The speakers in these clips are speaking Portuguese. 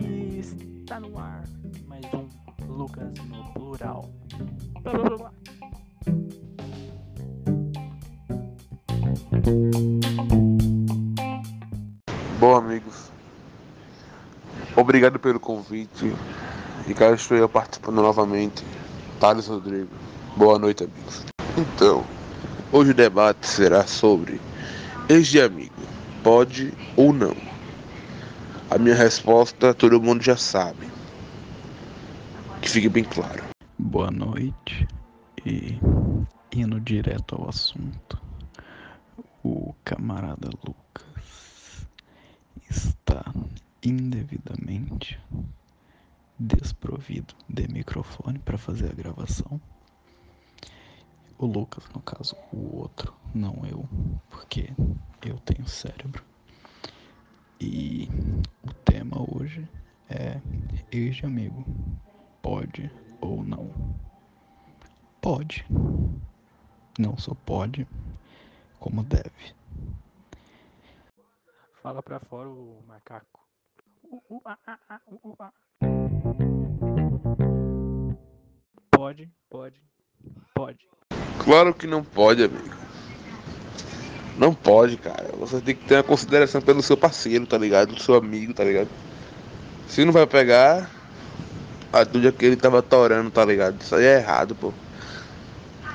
E está no ar mais um Lucas no plural. Bom, amigos, obrigado pelo convite e cá estou eu participando novamente. Thales Rodrigo. Boa noite, amigos. Então, hoje o debate será sobre ex de amigo, pode ou não? A minha resposta todo mundo já sabe. Que fique bem claro. Boa noite e indo direto ao assunto. O camarada Lucas está indevidamente desprovido de microfone para fazer a gravação. O Lucas, no caso, o outro, não eu, porque eu tenho cérebro. E o tema hoje é ex de amigo. Pode ou não? Pode. Não só pode, como deve. Fala pra fora o macaco. Uh, uh, uh. Pode, pode, pode. Claro que não pode, amigo. Não pode, cara. Você tem que ter uma consideração pelo seu parceiro, tá ligado? Do seu amigo, tá ligado? Se não vai pegar, atitude que ele tava torando, tá ligado? Isso aí é errado, pô.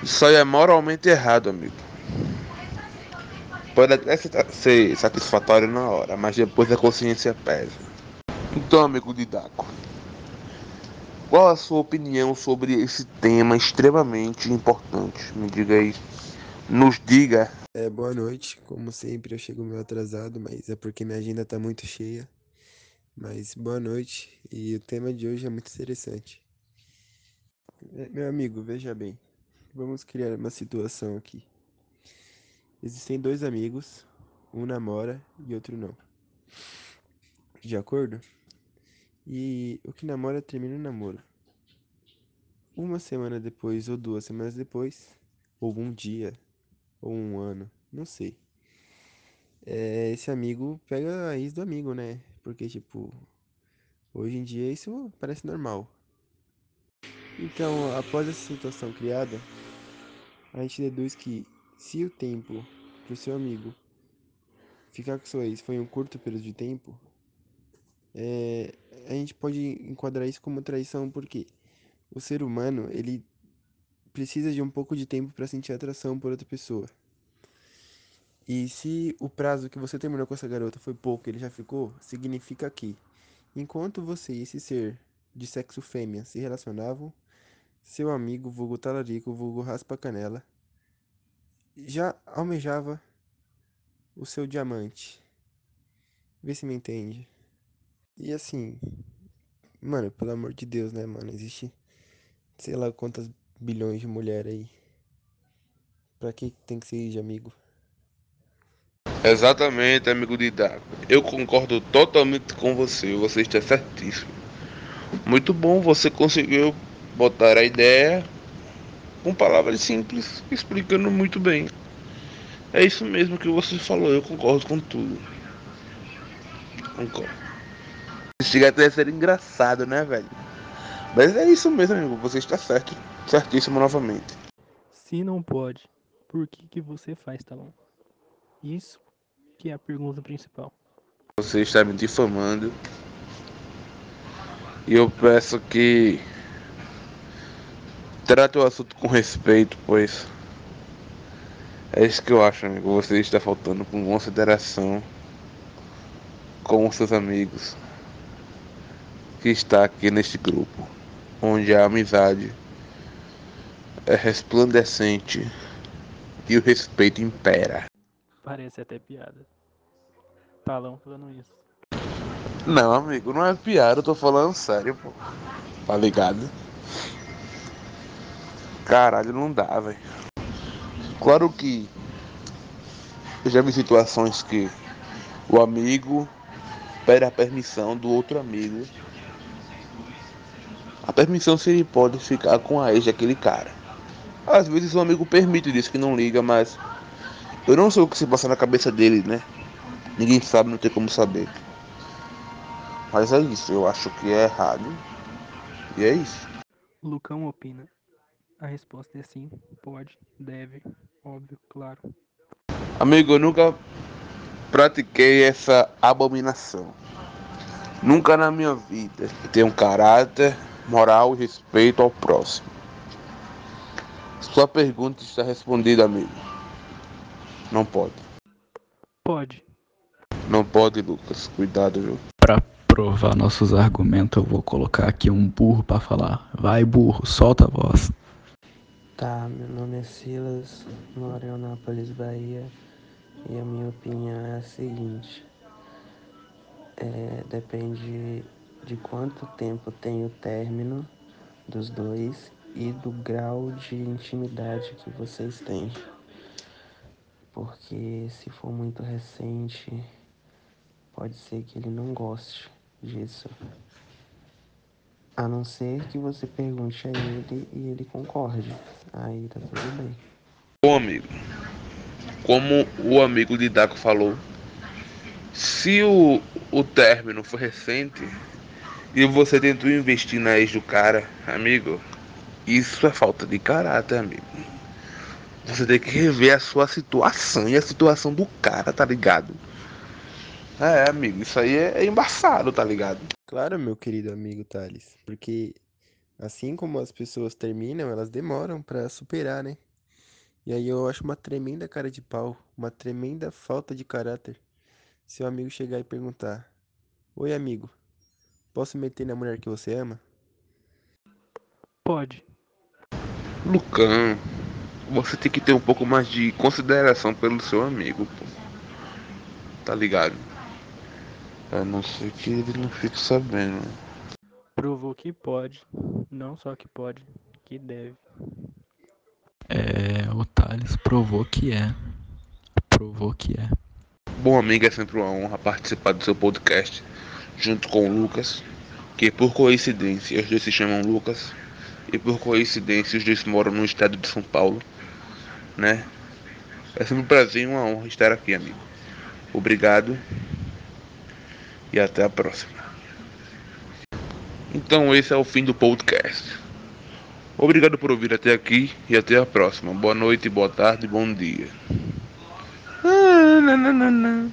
Isso aí é moralmente errado, amigo. Pode até ser satisfatório na hora, mas depois a consciência pesa. Então, amigo Didaco, qual a sua opinião sobre esse tema extremamente importante? Me diga aí. Nos diga. É, boa noite. Como sempre, eu chego meio atrasado, mas é porque minha agenda tá muito cheia. Mas boa noite. E o tema de hoje é muito interessante. É, Meu amigo, veja bem. Vamos criar uma situação aqui. Existem dois amigos, um namora e outro não. De acordo? E o que namora termina o namoro. Uma semana depois ou duas semanas depois, ou um dia, ou um ano, não sei. É, esse amigo pega a ex do amigo, né? Porque, tipo, hoje em dia isso parece normal. Então, após essa situação criada, a gente deduz que se o tempo pro seu amigo ficar com sua ex foi um curto período de tempo, é, a gente pode enquadrar isso como traição, porque o ser humano, ele precisa de um pouco de tempo para sentir atração por outra pessoa. E se o prazo que você terminou com essa garota foi pouco, ele já ficou, significa que enquanto você e esse ser de sexo fêmea se relacionavam, seu amigo, vulgo talarico, vulgo raspa canela, já almejava o seu diamante. Vê se me entende. E assim, mano, pelo amor de Deus, né, mano? Existe sei lá quantas bilhões de mulheres aí. Pra que tem que ser de amigo? Exatamente, amigo Didaco. Eu concordo totalmente com você. Você está certíssimo. Muito bom, você conseguiu botar a ideia com palavras simples, explicando muito bem. É isso mesmo que você falou, eu concordo com tudo. Concordo. Chega até a ser engraçado, né, velho? Mas é isso mesmo, amigo. Você está certo. Certíssimo novamente. Se não pode, por que que você faz, tá bom? Isso que é a pergunta principal. Você está me difamando. E eu peço que trate o assunto com respeito, pois é isso que eu acho, amigo. Você está faltando com consideração com os seus amigos que está aqui neste grupo, onde a amizade é resplandecente e o respeito impera. Parece até piada. Talão falando isso. Não, amigo, não é piada, eu tô falando sério, pô. Tá ligado? Caralho, não dá, velho. Claro que eu já vi situações que o amigo pede a permissão do outro amigo. A permissão se ele pode ficar com a ex daquele cara. Às vezes o amigo permite, diz que não liga, mas eu não sei o que se passa na cabeça dele, né? Ninguém sabe, não tem como saber. Mas é isso, eu acho que é errado. E é isso. Lucão opina. A resposta é sim, pode, deve, óbvio, claro. Amigo, eu nunca pratiquei essa abominação. Nunca na minha vida. Tenho um caráter, moral e respeito ao próximo. Sua pergunta está respondida, amigo. Não pode. Pode. Não pode, Lucas. Cuidado, viu? Pra provar nossos argumentos, eu vou colocar aqui um burro pra falar. Vai, burro, solta a voz. Tá, meu nome é Silas, moro em Anápolis, Bahia, e a minha opinião é a seguinte. É, depende de quanto tempo tem o término dos dois e do grau de intimidade que vocês têm. Porque se for muito recente, pode ser que ele não goste disso. A não ser que você pergunte a ele e ele concorde. Aí tá tudo bem. Bom, amigo. Como o amigo de Daco falou, se o, o término for recente e você tentou investir na ex do cara, amigo, isso é falta de caráter, amigo. Você tem que rever a sua situação e a situação do cara, tá ligado? É, amigo, isso aí é, é embaçado, tá ligado? Claro, meu querido amigo Thales, porque assim como as pessoas terminam, elas demoram pra superar, né? E aí eu acho uma tremenda cara de pau, uma tremenda falta de caráter. Seu amigo chegar e perguntar: Oi, amigo, posso meter na mulher que você ama? Pode. Lucão, você tem que ter um pouco mais de consideração pelo seu amigo, pô. Tá ligado? A não ser que ele não fique sabendo. Provou que pode. Não só que pode, que deve. É, o Thales provou que é. Provou que é. Bom, amigo, é sempre uma honra participar do seu podcast junto com Lucas, que por coincidência os dois se chamam Lucas e por coincidência os dois moram no estado de São Paulo, né? É sempre um prazer e uma honra estar aqui, amigo. Obrigado e até a próxima. Então esse é o fim do podcast. Obrigado por ouvir até aqui e até a próxima. Boa noite, boa tarde, bom dia. Ah,